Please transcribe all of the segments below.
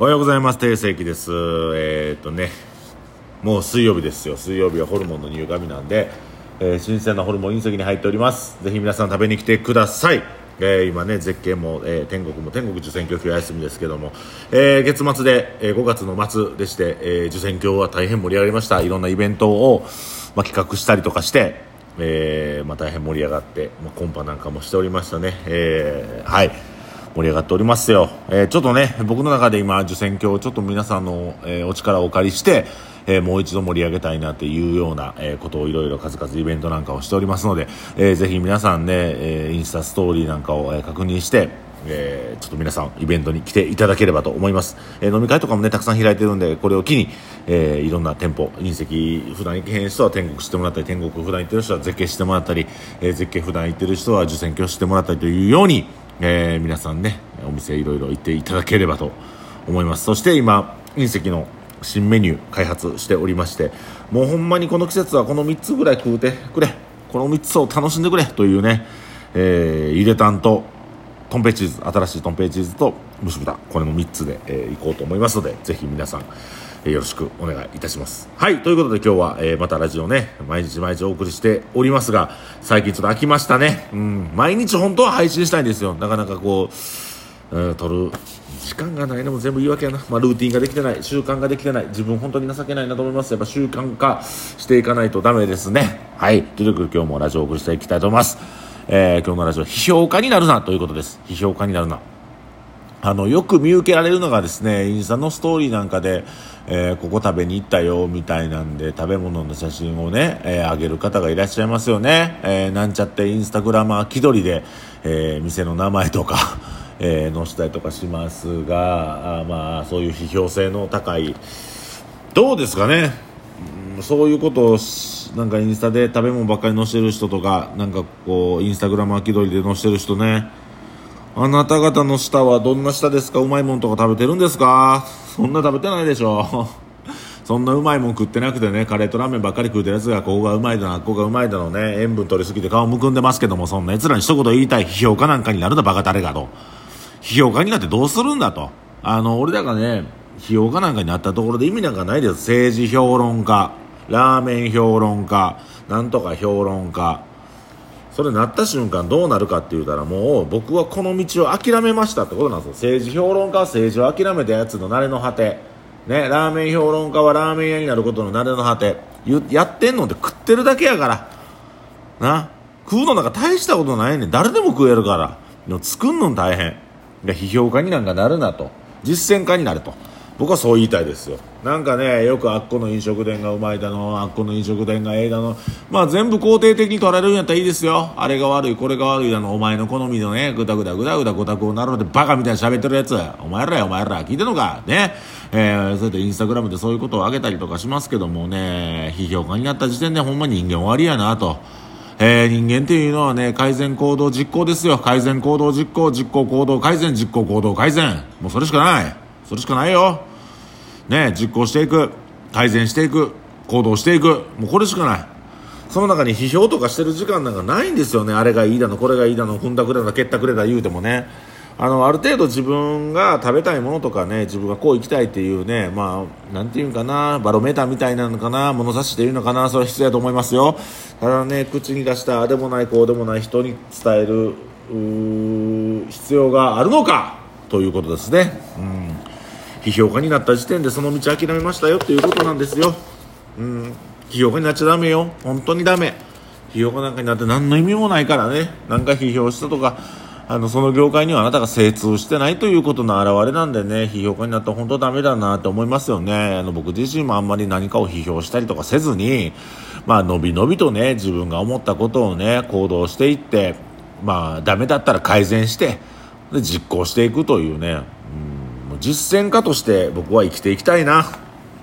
おはようございます。定世紀です。えー、っとねもう水曜日ですよ。水曜日はホルモンの入荷日なんで、えー新鮮なホルモン隕石に入っております。ぜひ皆さん食べに来てください。えー今ね絶景も、えー天国も天国受選挙今日休みですけども、えー月末で、えー5月の末でして、えー受選挙は大変盛り上がりました。いろんなイベントを、まあ、企画したりとかして、えーまあ、大変盛り上がって、まあ、コンパなんかもしておりましたね、えーはい。盛り上がっておりますよ、えーちょっとね僕の中で今受選挙をちょっと皆さんの、えーお力をお借りして、えーもう一度盛り上げたいなっていうような、えことをいろいろ数々イベントなんかをしておりますので、えーぜひ皆さんね、えインスタストーリーなんかを、え確認してえーちょっと皆さんイベントに来ていただければと思います、えー飲み会とかもねたくさん開いてるんでこれを機に、えーいろんな店舗隕石普段行けへん人は天国してもらったり天国普段行ってる人は絶景してもらったり、えー絶景普段行ってる人は受選挙してもらったりというように、えー皆さんねお店いろいろ行っていただければと思います。そして今隕石の新メニュー開発しておりましてもうほんまにこの季節はこの3つぐらい食うてくれ。この3つを楽しんでくれというね、えーゆでたんとトンペイチーズ新しいトンペイチーズと蒸し豚。これの3つで、えー、いこうと思いますのでぜひ皆さん、えよろしくお願いいたします。はいということで今日は、えまたラジオね毎日毎日お送りしておりますが最近ちょっと飽きましたね。うん毎日本当は配信したいんですよ。なかなかこう、うん、撮る時間がないのも全部言い訳やな、まあ、ルーティンができてない習慣ができてない。自分本当に情けないなと思います。やっぱ習慣化していかないとダメですね。はいということで今日もラジオをお送りしていきたいと思います、えー今日のラジオ批評家になるなということです。批評家になるな。あのよく見受けられるのがですねインスタのストーリーなんかで、えーここ食べに行ったよみたいなんで食べ物の写真をね、えー上げる方がいらっしゃいますよね、えーなんちゃってインスタグラマー気取りで、えー店の名前とか、えー載せたりとかしますがあまあそういう批評性の高いどうですかね？うんそういうことをなんかインスタで食べ物ばっかり載せてる人とかなんかこうインスタグラマー気取りで載せてる人ねあなた方の舌はどんな舌ですか？うまいもんとか食べてるんですか？そんな食べてないでしょ。そんなうまいもん食ってなくてねカレーとラーメンばっかり食うてるやつがここがうまいだなここがうまいだのね。塩分取りすぎて顔むくんでますけどもそんな奴らに一言言いたい批評家なんかになるだバカ誰かと批評家になってどうするんだと。あの俺らがね批評家なんかになったところで意味なんかないです。政治評論家ラーメン評論家なんとか評論家。それなった瞬間どうなるかって言うたらもう僕はこの道を諦めましたってことなんですよ。政治評論家は政治を諦めたやつの慣れの果て。ねラーメン評論家はラーメン屋になることの慣れの果て。やってんのって食ってるだけやから。な。食うのなんか大したことないねん。誰でも食えるから。でも作んの大変。で批評家になんかなるなと。実践家になると。僕はそう言いたいですよ。なんかねよくあっこの飲食店がうまいだのあっこの飲食店がええだの。まあ全部肯定的に取られるんやったらいいですよ。あれが悪いこれが悪いだの。お前の好みのねぐだぐだぐだぐだごたくをなるのでバカみたいに喋ってるやつ。お前らやお前ら。聞いてんのか？ね。えー、そうやってインスタグラムでそういうことを上げたりとかしますけどもね。批評家になった時点でほんま人間終わりやなと。えー人間っていうのはね改善行動実行ですよ。改善行動実行実行行動改善実行行動改善。もうそれしかない。それしかないよ。ね実行していく改善していく行動していくもうこれしかない。その中に批評とかしてる時間なんかないんですよね。あれがいいだのこれがいいだの踏んだくれだ蹴ったくれだ言うてもね。あのある程度自分が食べたいものとかね自分がこう生きたいっていうねまあなんていうんかなバロメーターみたいなのかな物差しっていうのかなそれは必要だと思いますよ。ただね口に出したあでもないこうでもない人に伝える必要があるのかということですね。うん。批評家になった時点でその道諦めましたよっていうことなんですよ。うん。批評家になっちゃダメよ。本当にダメ。批評家なんかになって何の意味もないからね。なんか批評したとかあのその業界にはあなたが精通してないということの表れなんでね。批評家になったら本当ダメだなって思いますよね。あの僕自身もあんまり何かを批評したりとかせずにまあのびのびとね自分が思ったことをね行動していってまあダメだったら改善してで実行していくというね。実践家として僕は生きていきたいな。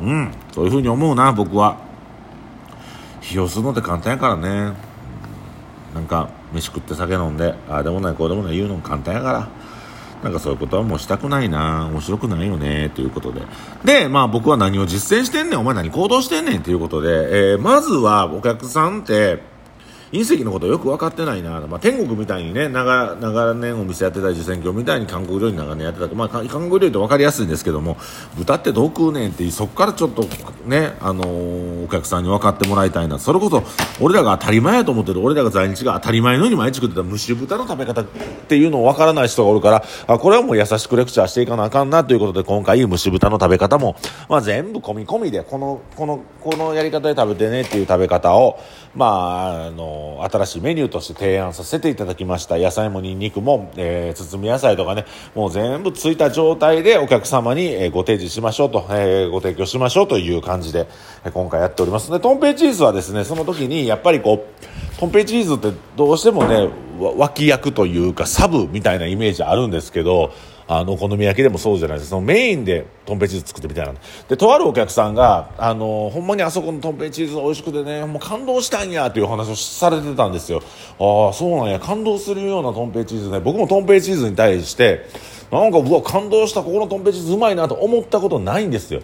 うん。そういうふうに思うな僕は。批評するのって簡単やからね。なんか飯食って酒飲んでああでもないこうでもない言うのも簡単やから。なんかそういうことはもうしたくないな。面白くないよね。ということで。でまあ僕は何を実践してんねん。お前何行動してんねん。ということで、えーまずはお客さんって隕石のことよく分かってないな、まあ、天国みたいにね長長年お店やってた受選挙みたいに韓国料理長年やってた。まあ、韓国料理って分かりやすいんですけども豚ってどう食うねんってそこからちょっとね、あのー、お客さんに分かってもらいたいな。それこそ俺らが当たり前やと思ってる。俺らが在日が当たり前のように毎日食ってた。蒸し豚の食べ方っていうのを分からない人がおるからあこれはもう優しくレクチャーしていかなあかんなということで今回蒸し豚の食べ方も、まあ、全部込み込みでこのこのこのやり方で食べてねっていう食べ方を、まあ、あの新しいメニューとして提案させていただきました。野菜もニンニクも、えー、包み野菜とかねもう全部ついた状態でお客様に、え、ご提示しましょうと、えー、ご提供しましょうという感じで、え、今回やっております。でトンペイチーズはですねその時にやっぱりこうトンペイチーズってどうしてもね脇役というかサブみたいなイメージあるんですけどあのお好み焼きでもそうじゃないですか。そのメインでとんぺいチーズ作ってみたいな。でとあるお客さんがあのほんまにあそこのとんぺいチーズ美味しくてねもう感動したんやっていう話をされてたんですよ。ああそうなんや。感動するようなとんぺいチーズね。僕もとんぺいチーズに対してなんかうわ感動した。ここのとんぺいチーズうまいなと思ったことないんですよ。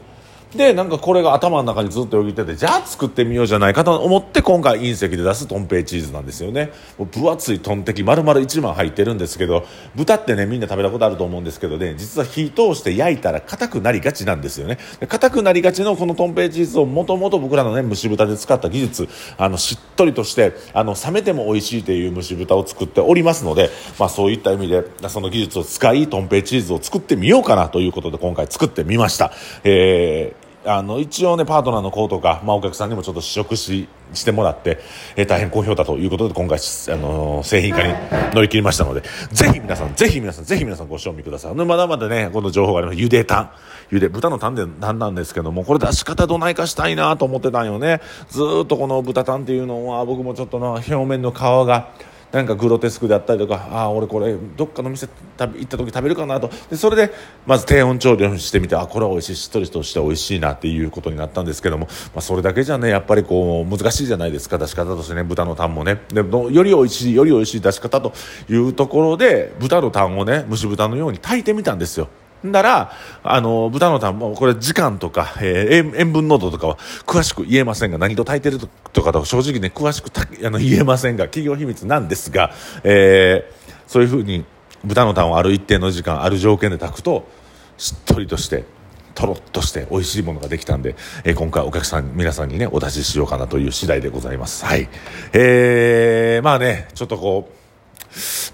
でなんかこれが頭の中にずっとよぎっててじゃあ作ってみようじゃないかと思って今回隕石で出すトンペイチーズなんですよね。分厚いトンテキ丸々1枚入ってるんですけど豚ってねみんな食べたことあると思うんですけどね実は火通して焼いたら硬くなりがちなんですよね。硬くなりがちのこのトンペイチーズをもともと僕らのね蒸し豚で使った技術あのしっとりとしてあの冷めても美味しいという蒸し豚を作っておりますので、まあ、そういった意味でその技術を使いトンペイチーズを作ってみようかなということで今回作ってみました、えーあの一応ねパートナーの子とか、まあ、お客さんにもちょっと試食ししてもらって、えー、大変好評だということで今回、あのー、製品化に乗り切りましたのでぜひ皆さんぜひ皆さんぜひ皆さんご賞味ください。まだまだねこの情報があります。ゆでタンゆで豚のタンでタンなんですけどもこれ出し方どないかしたいなと思ってたんよね。ずっとこの豚タンっていうのは僕もちょっとな表面の皮がなんかグロテスクであったりとかああ俺これどっかの店行った時食べるかなと。でそれでまず低温調理をしてみてあこれは美味しい。しっとりとして美味しいなっていうことになったんですけども、まあ、それだけじゃねやっぱりこう難しいじゃないですか。出し方としてね豚のタンもね。でもより美味しいより美味しい出し方というところで豚のタンをね蒸し豚のように炊いてみたんですよ。なら、あの、豚のタンも、これ時間とか、えー、塩分濃度とかは詳しく言えませんが、何と炊いてるとかと正直ね、詳しくあの言えませんが、企業秘密なんですが、えー、そういうふうに豚のタンをある一定の時間、ある条件で炊くと、しっとりとして、とろっとして美味しいものができたんで、えー、今回お客さん、皆さんにね、お出ししようかなという次第でございます。はい。えー、まあね、ちょっとこう、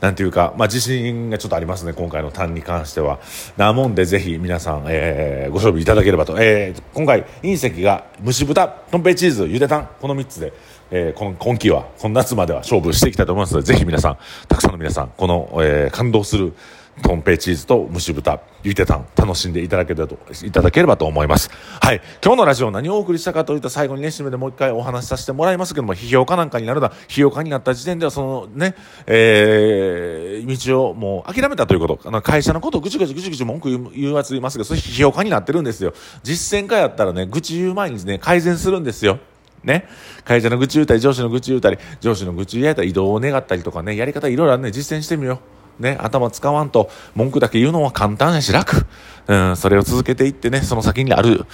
なんていうか、まあ、自信がちょっとありますね、今回の単に関しては。なもんで、ぜひ皆さん、えー、ご賞味いただければと。えー、今回、隕石が蒸し豚、とんぺいチーズ、ゆでたん、この3つで、えー、この今季は、この夏までは勝負していきたいと思いますので、ぜひ皆さん、たくさんの皆さん、この、えー、感動する、トンペイチーズと蒸し豚、ゆでたん、楽しんでいただければと、いただければと思います。はい。今日のラジオ何をお送りしたかというと、最後にね、締めでもう一回お話しさせてもらいますけども、批評家なんかになるな、批評家になった時点では、そのね、えー、道をもう諦めたということ。あの、会社のことをぐちぐちぐちぐち文句言う言うやついますけど、それ批評家になってるんですよ。実践家やったらね、愚痴言う前にね、改善するんですよ。ね。会社の愚痴言うたり、上司の愚痴言うたり、上司の愚痴言うたり、移動を願ったりとかね、やり方いろいろあるね、実践してみよう。ね、頭使わんと文句だけ言うのは簡単やし楽。うん、それを続けていってね、その先にある、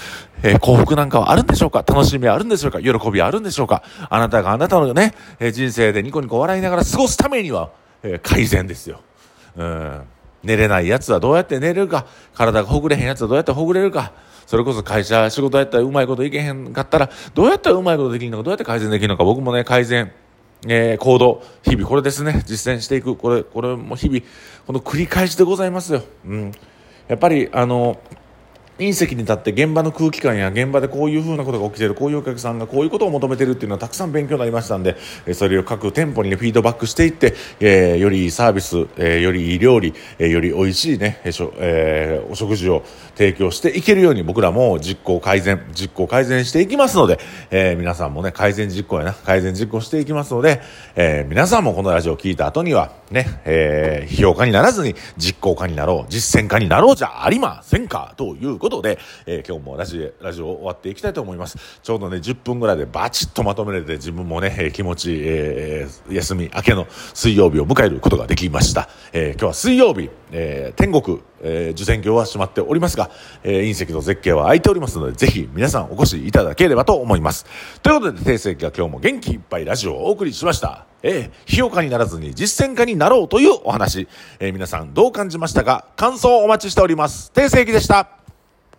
えー、幸福なんかはあるんでしょうか？楽しみはあるんでしょうか？喜びはあるんでしょうか？あなたがあなたのね、えー、人生でニコニコ笑いながら過ごすためには、えー、改善ですよ。うん。寝れない奴はどうやって寝れるか、体がほぐれへん奴はどうやってほぐれるか、それこそ会社、仕事やったらうまいこといけへんかったら、どうやったらうまいことできるのか、どうやって改善できるのか、僕もね、改善、えー、行動、日々これですね、実践していく、これ、これも日々、この繰り返しでございますよ。うん。やっぱり、あの、隕石に立って現場の空気感や現場でこういうふうなことが起きているこういうお客さんがこういうことを求めているっていうのはたくさん勉強になりましたんでそれを各店舗に、フィードバックしていって、えー、よりいいサービス、えー、よりいい料理、えー、より美味しいね、え、お食事を提供していけるように僕らも実行改善実行改善していきますので、え、皆さんもね改善実行やな改善実行していきますので、え、皆さんもこのラジオを聞いた後にはね、えー、評価にならずに実行家になろう実践家になろうじゃありませんかということで、えー、今日もラジラジオ終わっていきたいと思います。ちょうどね、10分ぐらいでバチッとまとめれて自分もね、えー、気持ち、えー、休み明けの水曜日を迎えることができました。えー、今日は水曜日、えー、天国、えー、受選業は閉まっておりますが、えー、隕石の絶景は空いておりますので、ぜひ皆さんお越しいただければと思います。ということで、定石が今日も元気いっぱいラジオをお送りしました。えー、費用化にならずに実践家になろうというお話、えー、皆さんどう感じましたか？感想をお待ちしております。定世紀でした。